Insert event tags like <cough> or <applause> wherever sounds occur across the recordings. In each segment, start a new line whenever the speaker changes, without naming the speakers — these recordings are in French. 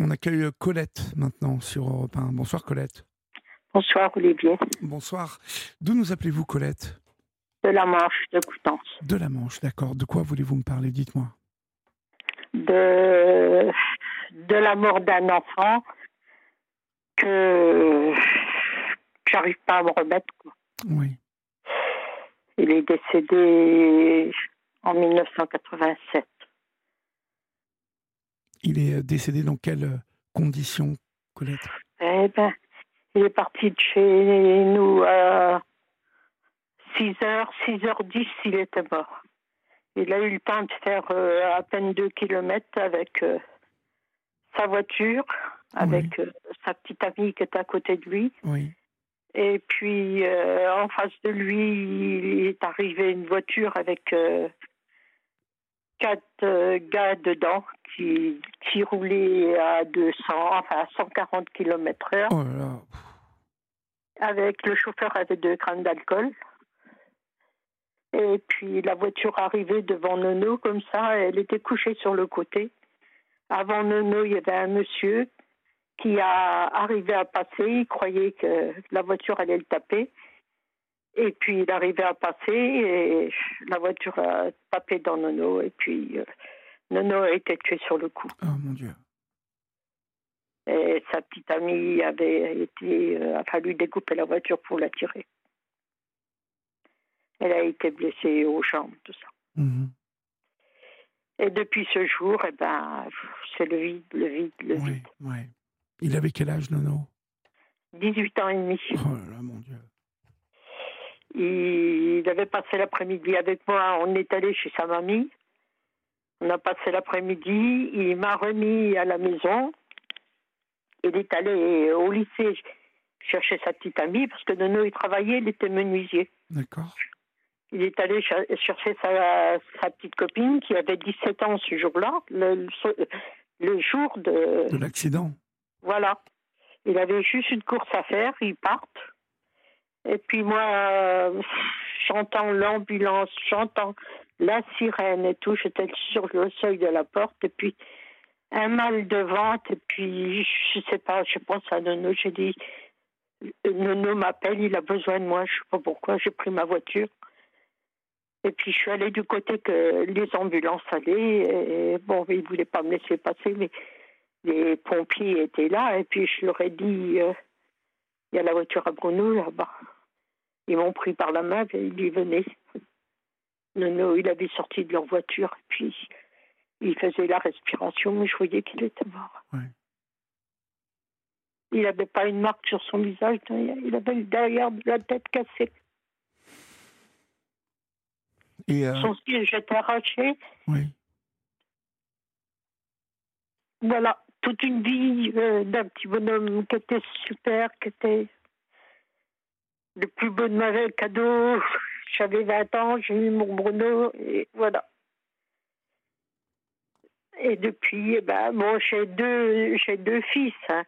On accueille Colette maintenant sur Europe 1. Bonsoir Colette.
Bonsoir Olivier.
Bonsoir. D'où nous appelez-vous Colette?
De la Manche, de Coutances.
De la Manche, d'accord. De quoi voulez-vous me parler? Dites-moi.
De, de la mort d'un enfant que j'arrive pas à me remettre.
Oui.
Il est décédé en 1987.
Il est décédé dans quelles conditions, Colette?
Eh ben, il est parti de chez nous à 6h, 6h10, il était mort. Il a eu le temps de faire euh, à peine 2 km avec euh, sa voiture, avec euh, sa petite amie qui était à côté de lui.
Oui.
Et puis, en face de lui, il est arrivé une voiture avec quatre gars dedans qui, qui roulaient à 200, enfin à 140 km/h.
Oh là là.
Avec le chauffeur avait deux grammes d'alcool. Et puis la voiture arrivait devant Nono comme ça, elle était couchée sur le côté. Avant Nono, il y avait un monsieur qui a arrivé à passer, il croyait que la voiture allait le taper. Et puis il arrivait à passer et la voiture a tapé dans Nono et puis euh, Nono a été tué sur le coup.
Oh mon Dieu.
Et sa petite amie avait été, euh, a fallu découper la voiture pour la tirer. Elle a été blessée aux jambes, tout ça.
Mhm.
Et depuis ce jour, eh ben, c'est le vide, le vide, le
Oui,
vide.
oui. Il avait quel âge, Nono?
18 ans et demi.
Oh là là, mon Dieu.
Il avait passé l'après-midi avec moi. On est allé chez sa mamie. On a passé l'après-midi. Il m'a remis à la maison. Il est allé au lycée chercher sa petite amie parce que Nono, il travaillait, il était menuisier.
D'accord.
Il est allé cher- chercher sa, sa petite copine qui avait 17 ans ce jour-là, le jour de...
De l'accident
Voilà. Il avait juste une course à faire, ils partent. Et puis moi, euh, j'entends l'ambulance, j'entends la sirène et tout. J'étais sur le seuil de la porte et puis un mal de ventre. Et puis, je sais pas, je pense à Nono. J'ai dit, Nono m'appelle, il a besoin de moi. Je sais pas pourquoi. J'ai pris ma voiture. Et puis, je suis allée du côté que les ambulances allaient. Et bon, ils voulaient pas me laisser passer, mais les pompiers étaient là. Et puis, je leur ai dit, euh, il y a la voiture à Bruno là-bas. Ils m'ont pris par la main et ils y venaient. Nono, il avait sorti de leur voiture. Et puis, il faisait la respiration, mais je voyais qu'il était mort.
Ouais.
Il n'avait pas une marque sur son visage, il avait derrière de la tête cassée.
Et euh,
Son siège était arraché.
oui.
Voilà, toute une vie euh, d'un petit bonhomme qui était super, qui était le plus beau de ma vie, cadeau. <laughs> J'avais 20 ans, j'ai eu mon Bruno, et voilà. Et depuis, eh ben, bon, j'ai deux, j'ai deux fils. hein.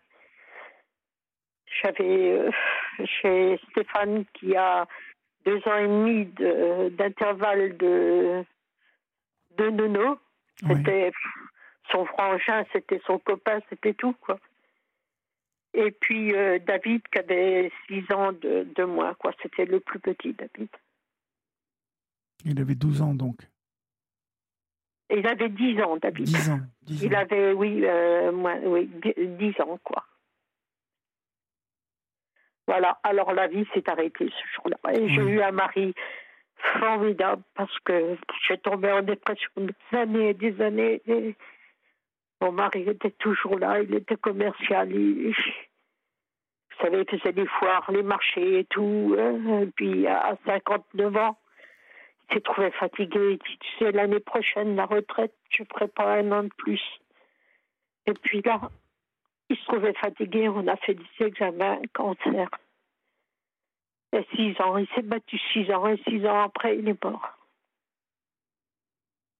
J'avais euh, j'ai Stéphane qui a deux ans et demi de- d'intervalle de, de nono. C'était son frangin, c'était son copain, c'était tout, quoi. Et puis euh, David qui avait six ans de, de moins, quoi. C'était le plus petit, David.
Il avait 12 ans donc.
Il avait dix ans, David.
10 ans. 10
Il avait, oui, euh, moins, oui, dix- dix ans, quoi. Voilà, alors la vie s'est arrêtée ce jour-là. Et j'ai eu un mari formidable parce que j'ai tombé en dépression des années et des années. Et mon mari était toujours là, il était commercial. Il, vous savez, il faisait des foires, les marchés et tout. hein. Et puis à 59 ans, il s'est trouvé fatigué. Il dit, tu sais, l'année prochaine, la retraite, je pas un an de plus. Et puis là, il se trouvait fatigué, on a fait des examens, cancer. Et six ans, il s'est battu six ans, et six ans après, il est mort.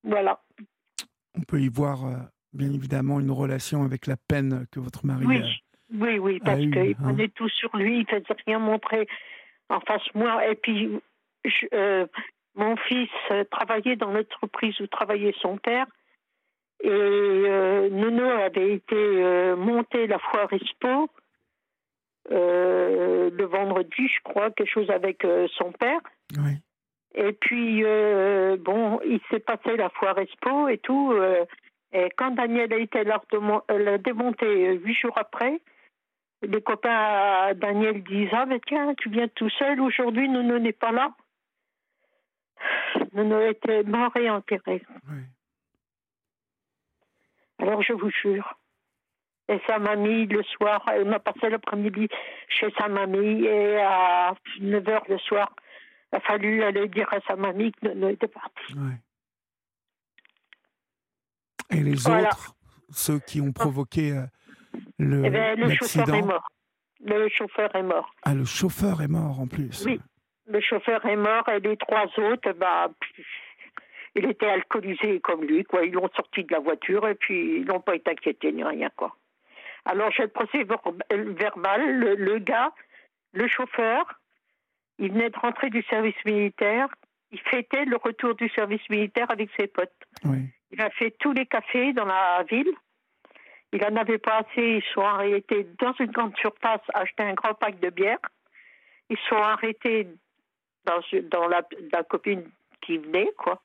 Voilà.
On peut y voir, euh, bien évidemment, une relation avec la peine que votre mari
Oui,
a.
oui, oui, parce qu'il
hein.
prenait tout sur lui, il faisait rien montrer en face de moi. Et puis, je- euh, mon fils euh, travaillait dans l'entreprise où travaillait son père. Et euh, Nono avait été euh, monter la foire Expo le vendredi, je crois, quelque chose avec son père.
Oui.
Et puis, bon, il s'est passé la foire Expo et tout. Et quand Daniel a été euh, démonté euh, huit jours après, les copains à Daniel disent Ah, mais tiens, tu viens tout seul aujourd'hui, Nono n'est pas là. Nono était mort et enterré.
oui.
Alors je vous jure. Et sa mamie, le soir, elle m'a passé l'après-midi chez sa mamie et à 9 h le soir, il a fallu aller dire à sa mamie que Nono était parti.
oui. Et les
Voilà.
autres, ceux qui ont provoqué euh, le,
Eh ben, le chauffeur est mort. Le chauffeur est mort.
Ah, le chauffeur est mort en plus.
Oui. Le chauffeur est mort et les trois autres, bah, il était alcoolisé comme lui, quoi. Ils l'ont sorti de la voiture et puis ils n'ont pas été inquiétés ni rien, quoi. Alors j'ai le procès ver- verbal. Le, le gars, le chauffeur, il venait de rentrer du service militaire. Il fêtait le retour du service militaire avec ses potes.
Oui.
Il a fait tous les cafés dans la ville. Il en avait pas assez. Ils sont arrêtés dans une grande surface, acheter un grand pack de bière. Ils sont arrêtés dans, dans la, la copine qui venait, quoi.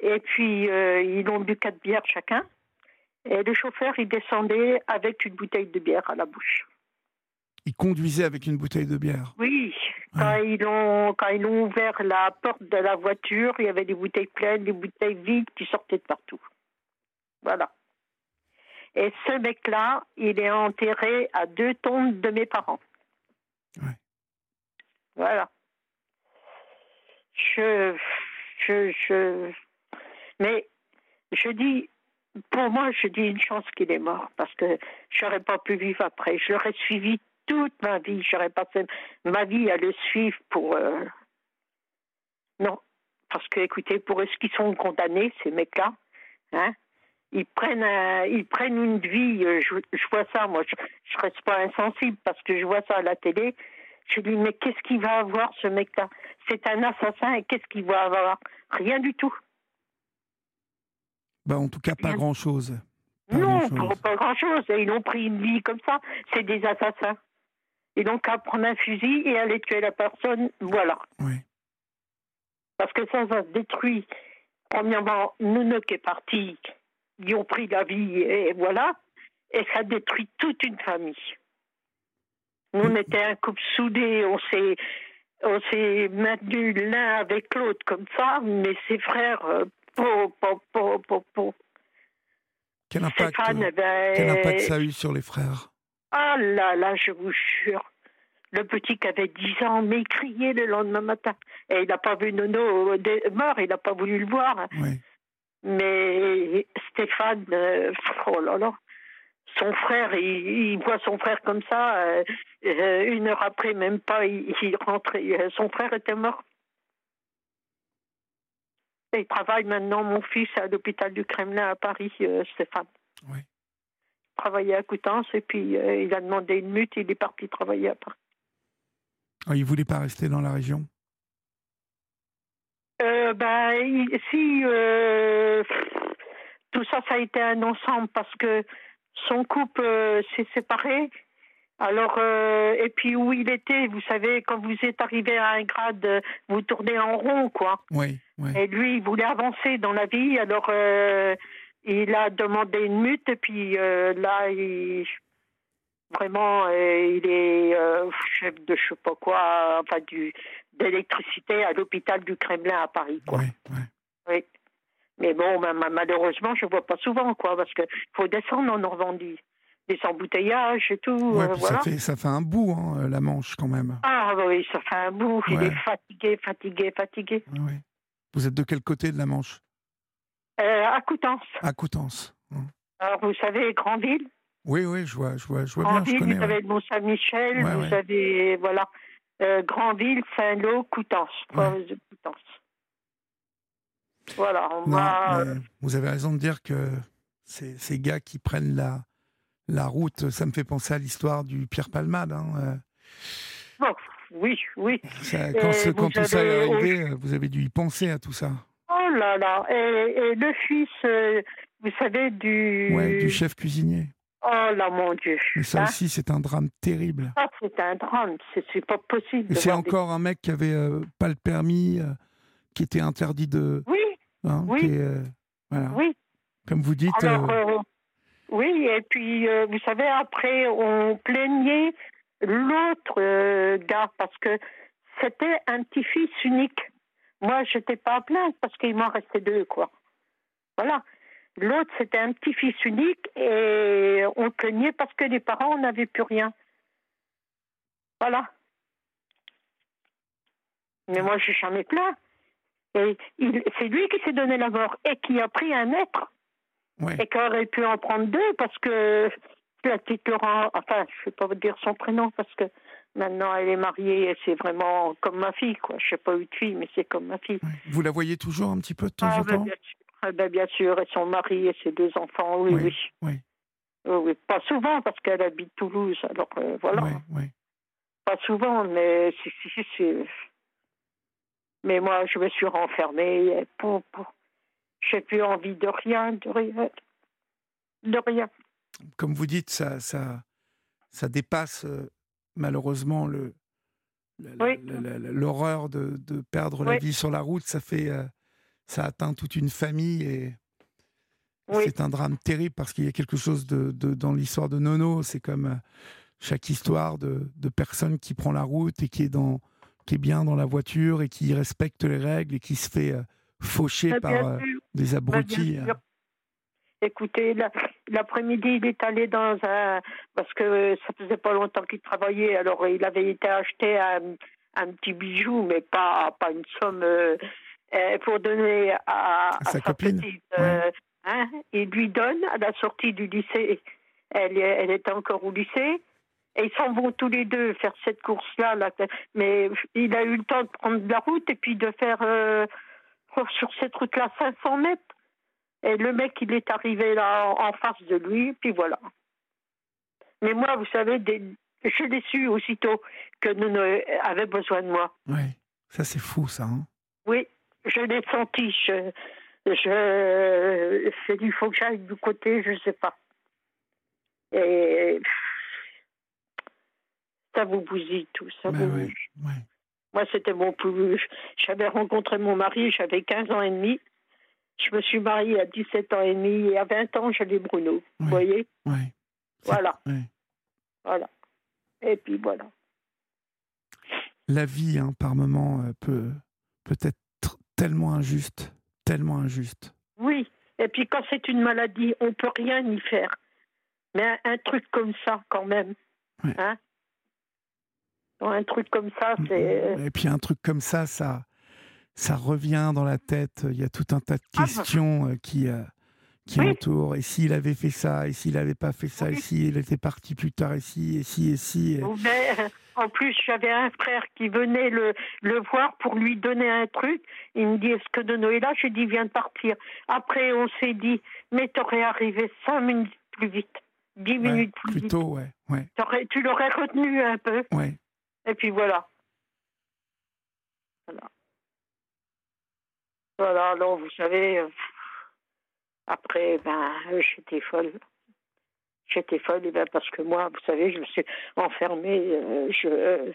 Et puis, euh, ils ont bu quatre bières chacun. Et le chauffeur, il descendait avec une bouteille de bière à la bouche.
Il conduisait avec une bouteille de bière.
Oui, quand, ils ont, quand ils ont ouvert la porte de la voiture, il y avait des bouteilles pleines, des bouteilles vides qui sortaient de partout. Voilà. Et ce mec-là, il est enterré à deux tombes de mes parents.
Ouais.
Voilà. Je, je, je, mais je dis, pour moi, je dis une chance qu'il est mort parce que j'aurais pas pu vivre après. Je l'aurais suivi toute ma vie. J'aurais passé ma vie à le suivre pour. euh, Non. Parce que, écoutez, pour ce qu'ils sont condamnés, ces mecs-là, hein, ils prennent, un- ils prennent une vie. euh, Je, je vois ça, moi, je, je reste pas insensible parce que je vois ça à la télé. Je dis, mais qu'est-ce qu'il va avoir, ce mec-là? C'est un assassin et qu'est-ce qu'il va avoir? Rien du tout.
Bah, en tout cas, pas grand-chose. Pas
non, pas, pas grand-chose. Ils ont pris une vie comme ça. C'est des assassins. Ils n'ont qu'à prendre un fusil et aller tuer la personne. Voilà.
Oui.
Parce que ça, ça se détruit. Premièrement, Nounou qui est parti, ils ont pris la vie et voilà. Et ça détruit toute une famille. Nous, on était un couple soudé, on s'est, on s'est maintenus l'un avec l'autre comme ça, mais ses frères, euh, po, po, po, po, po.
Quel impact,
Stéphane,
euh,
ben,
quel impact ça a eu sur les frères?
Ah là là, je vous jure. Le petit qui avait 10 ans, mais il criait le lendemain matin. Et il n'a pas vu Nono euh, mort, il n'a pas voulu le voir.
Oui.
Mais Stéphane, euh, oh là là, son frère, il, il voit son frère comme ça. euh, une heure après, même pas, il, euh, Son frère était mort. Et il travaille maintenant, mon fils, à l'hôpital du Kremlin à Paris, euh, Stéphane.
Oui.
Il travaillait à Coutances et puis euh, il a demandé une mute, il est parti travailler à Paris.
Ah, il voulait pas rester dans la région?
Euh, ben, il- si euh, tout ça, ça a été un ensemble parce que son couple euh, s'est séparé. Alors, et puis où il était, vous savez, quand vous êtes arrivé à un grade, vous tournez en rond, quoi.
Oui, oui.
Et lui, il voulait avancer dans la vie, alors il a demandé une mute, et puis euh, là, il, vraiment, euh, il est euh, chef de je sais pas quoi, enfin, du, d'électricité à l'hôpital du Kremlin à Paris, quoi.
Oui, oui.
Oui. Mais bon, ma- ma- malheureusement, je vois pas souvent, quoi, parce qu'il faut descendre en Normandie. Des embouteillages et tout,
Ouais, puis
voilà.
ça, fait, ça fait un bout, hein, la Manche, quand même.
Ah oui, ça fait un bout. Il est fatigué, fatigué, fatigué.
Oui. Vous êtes de quel côté de la Manche?
Euh, à Coutances.
À Coutances. hein.
Alors, vous savez, Grandville.
Oui, oui, je vois, je vois, je vois bien, je
Grandville,
connais.
vous
ouais.
avez le Mont-Saint-Michel,
Ouais,
vous
ouais.
avez, voilà, euh, Grandville, Saint-Lô, Coutances, province de Coutances. Voilà, on
Non,
va...
vous avez raison de dire que ces, ces gars qui prennent la, la route, ça me fait penser à l'histoire du Pierre Palmade. hein, euh.
Bon, oui, oui.
Ça- quand ce- tout ça est arrivé, euh, vous avez dû y penser à tout ça.
Là là, et, et le fils, euh, vous savez, du.
Ouais, du chef cuisinier.
Oh là, mon Dieu.
Mais ça
Hein
aussi, c'est un drame terrible.
C'est un drame. C'est pas possible.
Et c'est
des-
encore un mec qui avait euh, pas le permis, euh, qui était interdit de.
Oui,
hein,
Oui.
qui est, voilà.
oui.
Comme vous dites.
Alors, oui, et puis, vous savez, après, on plaignait l'autre gars parce que c'était un petit-fils unique. Moi, je n'étais pas à plaindre parce qu'il m'en restait deux, quoi. Voilà. L'autre, c'était un petit-fils unique et on plaignait parce que les parents n'avaient plus rien. Voilà. Mais moi, je n'ai jamais plaint. Et il- c'est lui qui s'est donné la mort et qui a pris un être
ouais.
et qui aurait pu en prendre deux parce que la petite Laurent, enfin, je ne vais pas vous dire son prénom parce que maintenant elle est mariée et c'est vraiment comme ma fille, quoi. Je n'ai pas eu de fille, mais c'est comme ma fille.
Vous la voyez toujours un petit peu de temps
Ah,
en
ben,
temps
bien sûr. Ah, ben, bien sûr, et son mari et ses deux enfants, oui,
Oui,
oui.
oui.
Oui. Pas souvent parce qu'elle habite Toulouse, alors euh, voilà. Pas souvent, mais c'est-. Mais moi, je me suis renfermée. Pour, pour... J'ai plus envie de rien, de rien. De rien.
Comme vous dites, ça, ça, ça dépasse euh, malheureusement le,
Oui.
l'horreur de, de perdre la vie sur la route. Ça fait, euh, ça atteint toute une famille et
Oui.
c'est un drame terrible parce qu'il y a quelque chose de, de- dans l'histoire de Nono. C'est comme euh, chaque histoire de, de personne qui prend la route et qui est dans, qui est bien dans la voiture et qui respecte les règles et qui se fait euh, faucher
Ah,
par des
Bah,
abrutis.
sûr. Écoutez, la- l'après-midi, il est allé dans un. Parce que ça faisait pas longtemps qu'il travaillait, alors il avait été acheter un, un petit bijou, mais pas, pas une somme euh, euh, pour donner à,
À sa copine,
petite. euh, hein, il lui donne à la sortie du lycée. Elle, est- elle était encore au lycée. Et ils s'en vont tous les deux faire cette course-là. Là. Mais il a eu le temps de prendre la route et puis de faire euh, sur cette route-là 500 mètres. Et le mec, il est arrivé là en, face de lui, puis voilà. Mais moi, vous savez, des- je l'ai su aussitôt que Nono avait besoin de moi.
Ouais. Ça, c'est fou, ça. hein.
Oui, je l'ai senti. Je, je, dit, il faut que j'aille du côté, je ne sais pas. Et ça vous bousille tout, ça
Ben
vous
ouais, ouais.
Moi, c'était mon plus. J'avais rencontré mon mari, j'avais 15 ans et demi. Je me suis mariée à 17 ans et demi et à 20 ans, j'avais Bruno. Vous voyez.
C'est-
Voilà. Voilà. Et puis voilà.
La vie, hein, par moment, euh, peut, peut être tellement injuste, tellement injuste.
Oui. Et puis quand c'est une maladie, on peut rien y faire. Mais un, un truc comme ça, quand même.
Ouais.
Hein? Un truc comme ça, c'est.
Et puis un truc comme ça, ça, ça revient dans la tête. Il y a tout un tas de
Ah, bah.
questions euh, qui, euh, qui
Oui.
entourent. Et s'il avait fait ça, et s'il n'avait pas fait ça, et
Oui.
s'il était parti plus tard, et si, et si, et si. et-
Mais, euh, en plus, j'avais un frère qui venait le, le voir pour lui donner un truc. Il me dit Est-ce que de Noël là J'ai dit Viens de partir. Après, on s'est dit Mais t'aurais arrivé cinq minutes plus vite, dix
Ouais,
minutes plus
plus
vite.
tôt, ouais, ouais,
tu l'aurais retenu un peu.
ouais.
Et puis voilà. Voilà. Voilà, alors vous savez, euh, après, ben, euh, j'étais folle. J'étais folle, et ben, parce que moi, vous savez, je me suis enfermée, euh, je, euh,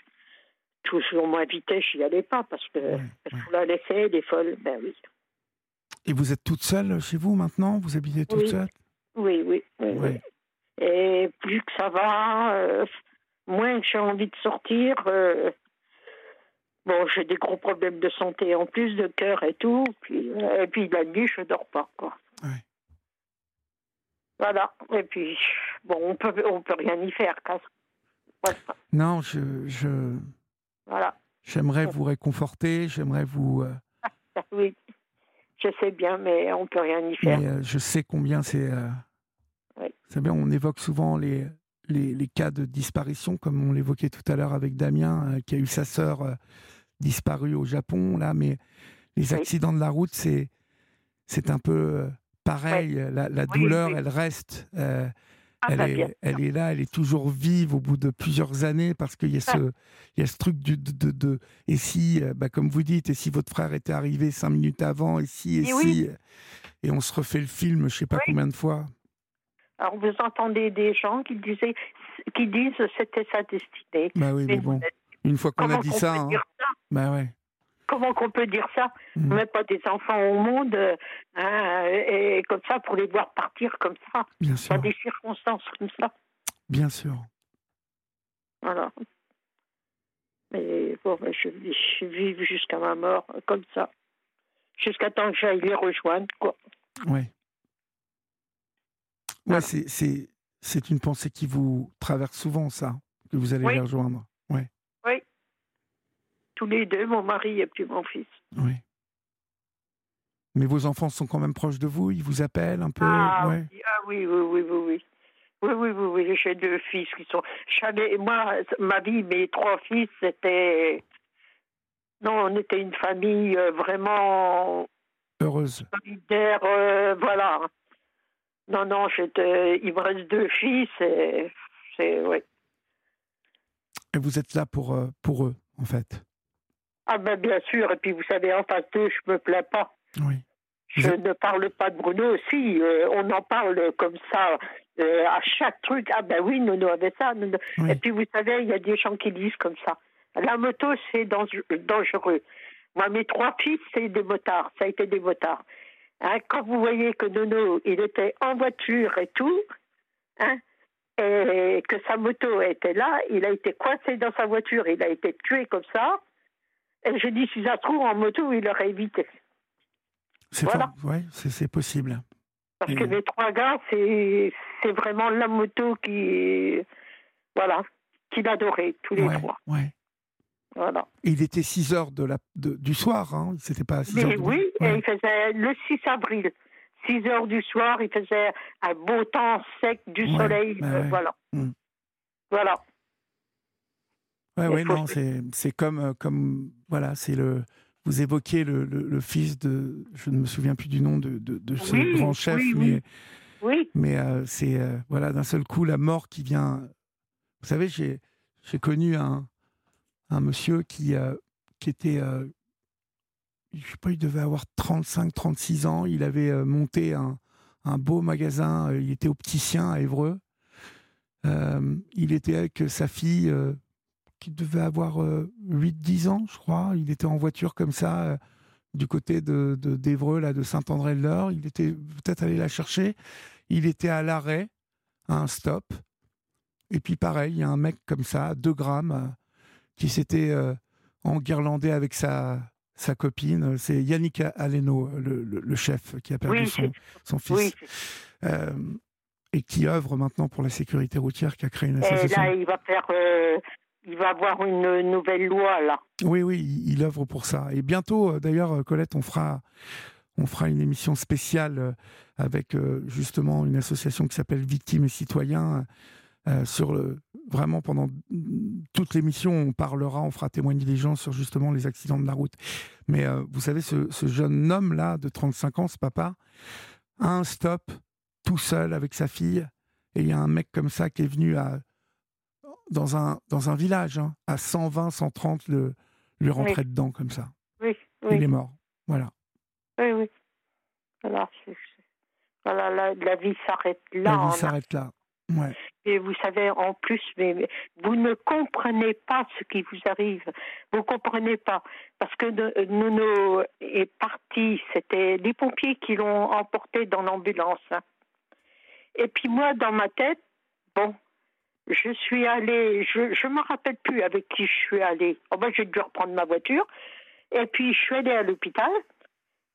qu'on m'invitait, j'y allais pas, parce que parce la laissait, elle est folle, ben oui.
Et vous êtes toute seule chez vous maintenant? Vous habitez toute
Oui.
seule?
Oui, oui, oui. Et plus que ça va, euh, moins que j'ai envie de sortir. Bon, j'ai des gros problèmes de santé en plus, de cœur et tout. Puis, euh, et puis la nuit, je dors pas, quoi.
Ouais.
Voilà. Et puis, bon, on peut, on peut rien y faire, quoi. Voilà.
Non, je, je,
voilà.
j'aimerais vous réconforter, j'aimerais vous. euh, <laughs>
Oui, je sais bien, mais on peut rien y faire.
Mais euh, je sais combien c'est. euh,
Oui.
Vous savez, on évoque souvent les, les, les cas de disparition, comme on l'évoquait tout à l'heure avec Damien, qui a eu sa sœur disparue au Japon, là, mais les accidents de la route, c'est, c'est un peu euh, pareil. La, la
Oui,
douleur,
oui.
elle reste. euh,
Ah,
elle,
bah,
est,
bien sûr.
elle est là, elle est toujours vive au bout de plusieurs années parce qu'il y a
Ah.
ce, il y a ce truc du, de, de, de- et si, euh, bah, comme vous dites, et si votre frère était arrivé cinq minutes avant, et si, et,
Et
si,
oui.
et on se refait le film, je sais pas combien de fois.
Alors vous entendez des gens qui disaient, qui disent c'était sa destinée.
Bah oui, mais
Mais
bon, une fois qu'on a dit ça,
peut
hein,
dire ça
bah ouais.
Comment qu'on peut dire ça
Mm.
On met pas des enfants au monde euh, hein, et comme ça pour les voir partir comme ça,
Bien
dans
sûr,
des circonstances comme ça.
bien sûr.
Voilà. Mais bon, ben, je, je vive jusqu'à ma mort comme ça. Jusqu'à temps que j'aille les rejoindre, quoi.
Ouais. Ouais, c'est, une pensée qui vous traverse souvent, ça, que vous allez
Oui.
les rejoindre.
Tous les deux, mon mari et puis mon fils.
ouais. Mais vos enfants sont quand même proches de vous, ils vous appellent un peu?
Ah,
ouais.
oui, ah oui, oui, oui, oui, oui. Oui, oui, oui, oui, j'ai deux fils qui sont. Moi, ma vie, mes trois fils, c'était. Non, on était une famille euh, vraiment
Heureuse.
solidaire, euh, voilà. Non, non, j'étais. Il me reste deux fils et. C'est, ouais.
Et vous êtes là pour, euh, pour eux, en fait?
Ah, ben, bien sûr, et puis vous savez, en face d'eux, je me plains pas.
Oui.
Je ne parle pas de Bruno aussi. euh, on en parle comme ça euh, à chaque truc. Ah ben oui, Nono avait ça.
Oui.
Et puis vous savez, il y a des gens qui disent comme ça. La moto, c'est dan- dangereux. Moi, mes trois fils, c'est des motards. Ça a été des motards. Hein, quand vous voyez que Nono, il était en voiture et tout, hein, et que sa moto était là, il a été coincé dans sa voiture, il a été tué comme ça. Et je dis, si ça se trouve, en moto, il aurait évité.
C'est
Voilà.
Ouais, c'est, possible.
Parce
Et-
que les trois gars, c'est vraiment la moto qui voilà qu'il adorait tous les
ouais,
trois.
ouais.
Voilà.
Et il était 6 heures de la, de- du soir, hein. C'était pas 6 heures. Du-
oui, et
Ouais.
il faisait le 6 avril, 6 heures du soir, il faisait un beau temps sec, du soleil,
bah
euh, voilà.
Mm.
Voilà.
Ouais,
faut
non, c'est, c'est comme, euh, comme, voilà, c'est le, vous évoquez le, le, le fils de, je ne me souviens plus du nom de, de, de ce
Oui,
grand chef,
oui,
mais,
oui. Oui,
mais euh, c'est, euh, voilà, d'un seul coup, la mort qui vient. Vous savez, j'ai, j'ai connu un, un monsieur qui, euh, qui était, je sais pas, il devait avoir 35, 36 ans, il avait monté un, un beau magasin, il était opticien à Évreux. Il était avec sa fille qui devait avoir 8-10 ans, je crois. Il était en voiture comme ça, euh, du côté de, de- là, de Saint-André-le-Laure. Il était peut-être allé la chercher. Il était à l'arrêt, à un stop. Et puis pareil, il y a un mec comme ça, à 2 grammes, euh, qui s'était euh, enguirlandé avec sa, sa copine. C'est Yannick Aleno, le, le- le chef, qui a perdu
oui,
son, son fils.
oui.
Euh, et qui œuvre maintenant pour la sécurité routière, qui a créé une
Et
association.
là, il va faire, euh, il va avoir une nouvelle loi là.
Oui, oui, il, œuvre pour ça. Et bientôt, euh, d'ailleurs, euh, Colette, on fera, une émission spéciale euh, avec justement une association qui s'appelle Victimes et Citoyens. vraiment pendant toute l'émission, on parlera, on fera témoigner les gens sur justement les accidents de la route. Mais vous savez, ce, jeune homme-là de 35 ans, ce papa, a un stop tout seul avec sa fille. Et il y a un mec comme ça qui est venu à, dans, un, dans un village, hein, à 120, 130, le, lui rentrer dedans comme ça.
Oui,
Il
oui,
est mort. Voilà.
oui, oui. Voilà, la, la vie s'arrête là.
La vie s'arrête là. Ouais.
Et vous savez, en plus, mais, mais vous ne comprenez pas ce qui vous arrive. Vous comprenez pas. Parce que de- Nono est parti. C'était les pompiers qui l'ont emporté dans l'ambulance. hein. Et puis moi, dans ma tête, bon, je suis allée, je ne me rappelle plus avec qui je suis allée. Oh ben, j'ai dû reprendre ma voiture. Et puis, je suis allée à l'hôpital.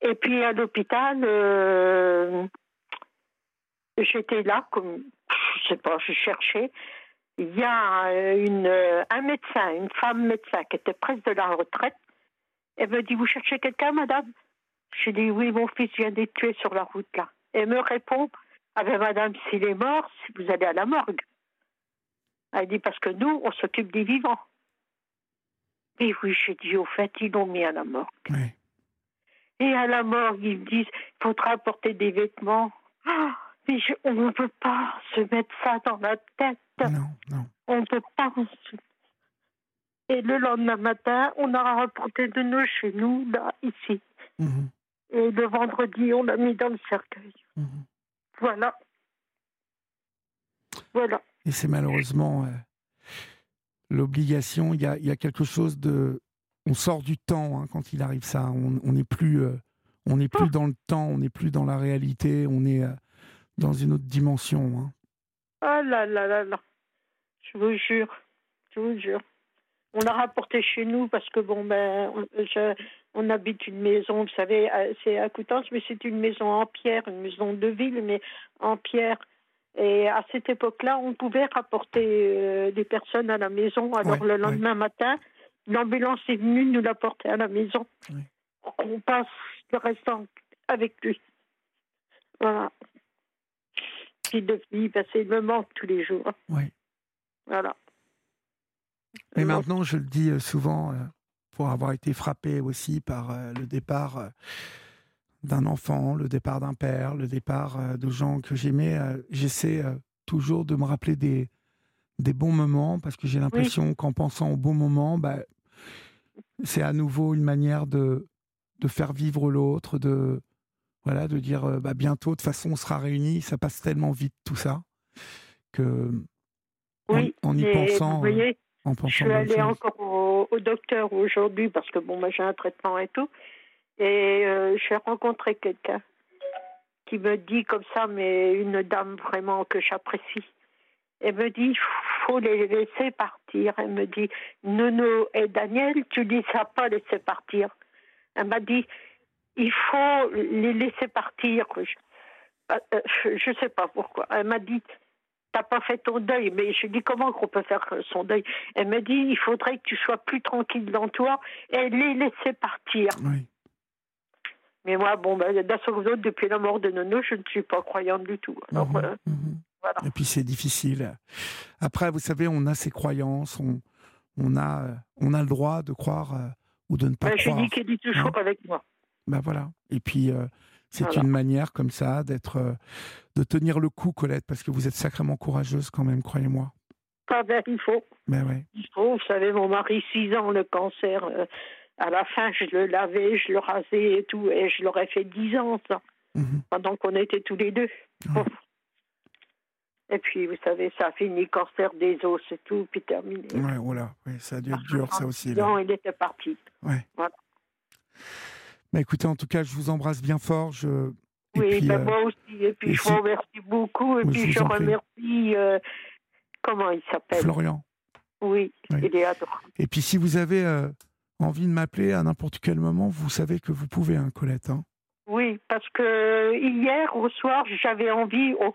Et puis, à l'hôpital, euh, j'étais là, comme, je sais pas, je cherchais. Il y a une, un médecin, une femme médecin qui était presque de la retraite. Elle me dit, vous cherchez quelqu'un, madame? J'ai dit, oui, mon fils vient d'être tué sur la route, là. Elle me répond, ah ben, madame, s'il est mort, vous allez à la morgue. Elle dit, parce que nous, on s'occupe des vivants. Et oui, j'ai dit, au fait, ils l'ont mis à la morgue. Et à la morgue, ils me disent, il faudra apporter des vêtements. Ah, Puis je- on ne peut pas se mettre ça dans la tête.
Non, non.
On ne peut pas. Et le lendemain matin, on a rapporté de nous chez nous, là, ici.
Mhm,
Et le vendredi, on l'a mis dans le cercueil.
mhm.
Voilà. Voilà.
Et c'est malheureusement euh, l'obligation. Il y a, il y a quelque chose de. On sort du temps hein, quand il arrive ça. On n'est plus, euh, on n'est plus dans le temps. On n'est plus dans la réalité. On est euh, dans une autre dimension. hein.
Ah là là là là. Je vous jure. Je vous jure. On l'a rapporté chez nous parce que, bon, ben, on, je- on habite une maison, vous savez, c'est à Coutances, mais c'est une maison en pierre, une maison de ville, mais en pierre. Et à cette époque-là, on pouvait rapporter euh, des personnes à la maison. Alors
Ouais,
le lendemain matin, l'ambulance est venue nous la porter à la maison.
Ouais.
Qu'on passe le restant avec lui. Voilà. Puis depuis, ben, il me manque tous les jours.
Ouais.
Voilà.
Mais
manque.
maintenant, je le dis euh, souvent, euh, pour avoir été frappé aussi par euh, le départ euh, d'un enfant, le départ d'un père, le départ euh, de gens que j'aimais, euh, j'essaie euh, toujours de me rappeler des, des bons moments, parce que j'ai l'impression qu'en pensant aux bons moments, bah, c'est à nouveau une manière de, de faire vivre l'autre, de, voilà, de dire bah, bientôt, de toute façon, on sera réunis, ça passe tellement vite tout ça, que en-
Oui,
en, y pensant,
vous voyez,
en
je suis allée encore au, au docteur aujourd'hui parce que bon, moi j'ai un traitement et tout. Et euh, j'ai rencontré quelqu'un qui me dit comme ça, mais une dame vraiment que j'apprécie. Elle me dit, faut les laisser partir. Elle me dit, Nono et Daniel, tu dis ça pas laisser partir. Elle m'a dit, il faut les laisser partir. Je, euh, je sais pas pourquoi. Elle m'a dit, t'as pas fait ton deuil. Mais je dis, comment qu'on peut faire son deuil? Elle me dit, il faudrait que tu sois plus tranquille dans toi et les laisser partir.
Oui.
Mais moi, bon, ben, d'un seul coup, depuis la mort de Nono, je ne suis pas croyante du tout. Alors,
Mhm,
euh,
mhm.
voilà.
Et puis c'est difficile. Après, vous savez, on a ses croyances, on, on, a, euh, on a le droit de croire euh, ou de ne pas
Ben, je
croire.
dis qu'il est toujours
Hein
avec moi.
Ben voilà. Et puis euh, c'est
Voilà.
une manière comme ça d'être, de tenir le coup, Colette, parce que vous êtes sacrément courageuse quand même, croyez-moi.
Ah ben, il faut.
Ben ouais.
Il faut. Vous savez, mon mari, 6 ans, le cancer. À la fin, je le lavais, je le rasais et tout. Et je l'aurais fait 10 ans, ça,
Mhm.
pendant qu'on était tous les deux. Bon. <laughs> Et puis, vous savez, ça a fini cancer des os et tout, puis terminé.
Ouais, voilà. Ça a dû être dur, ça aussi.
10
là.
ans, il était parti.
Ouais.
Voilà.
Mais écoutez, en tout cas, je vous embrasse bien fort. Je... Et
oui,
puis,
ben,
euh,
moi aussi. Et puis,
et
je
si-
vous remercie beaucoup. Et puis,
je
remercie. euh, comment il s'appelle?
Florian.
Oui,
Oui.
il est adorable.
Et puis si vous avez euh, envie de m'appeler à n'importe quel moment, vous savez que vous pouvez, hein, Colette. hein.
Oui, parce que hier au soir, j'avais envie. oh,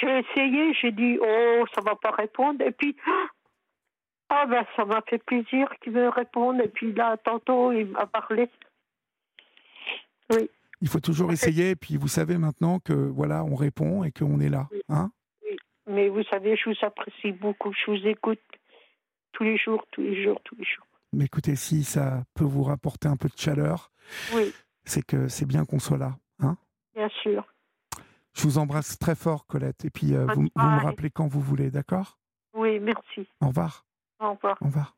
j'ai essayé, j'ai dit oh ça va pas répondre. Et puis <gasps> ah ben ça m'a fait plaisir qu'il me réponde. Et puis là tantôt il m'a parlé. Oui,
Il faut toujours essayer. Et puis vous savez maintenant que voilà, on répond et qu'on est là. Hein
mais vous savez, je vous apprécie beaucoup. Je vous écoute tous les jours, tous les jours, tous les jours.
Mais écoutez, si ça peut vous rapporter un peu de chaleur,
Oui,
c'est que c'est bien qu'on soit là. Hein
bien sûr.
Je vous embrasse très fort, Colette. Et puis euh, vous, vous me rappelez quand vous voulez, d'accord?
Oui, merci.
Au revoir.
Au revoir.
Au revoir.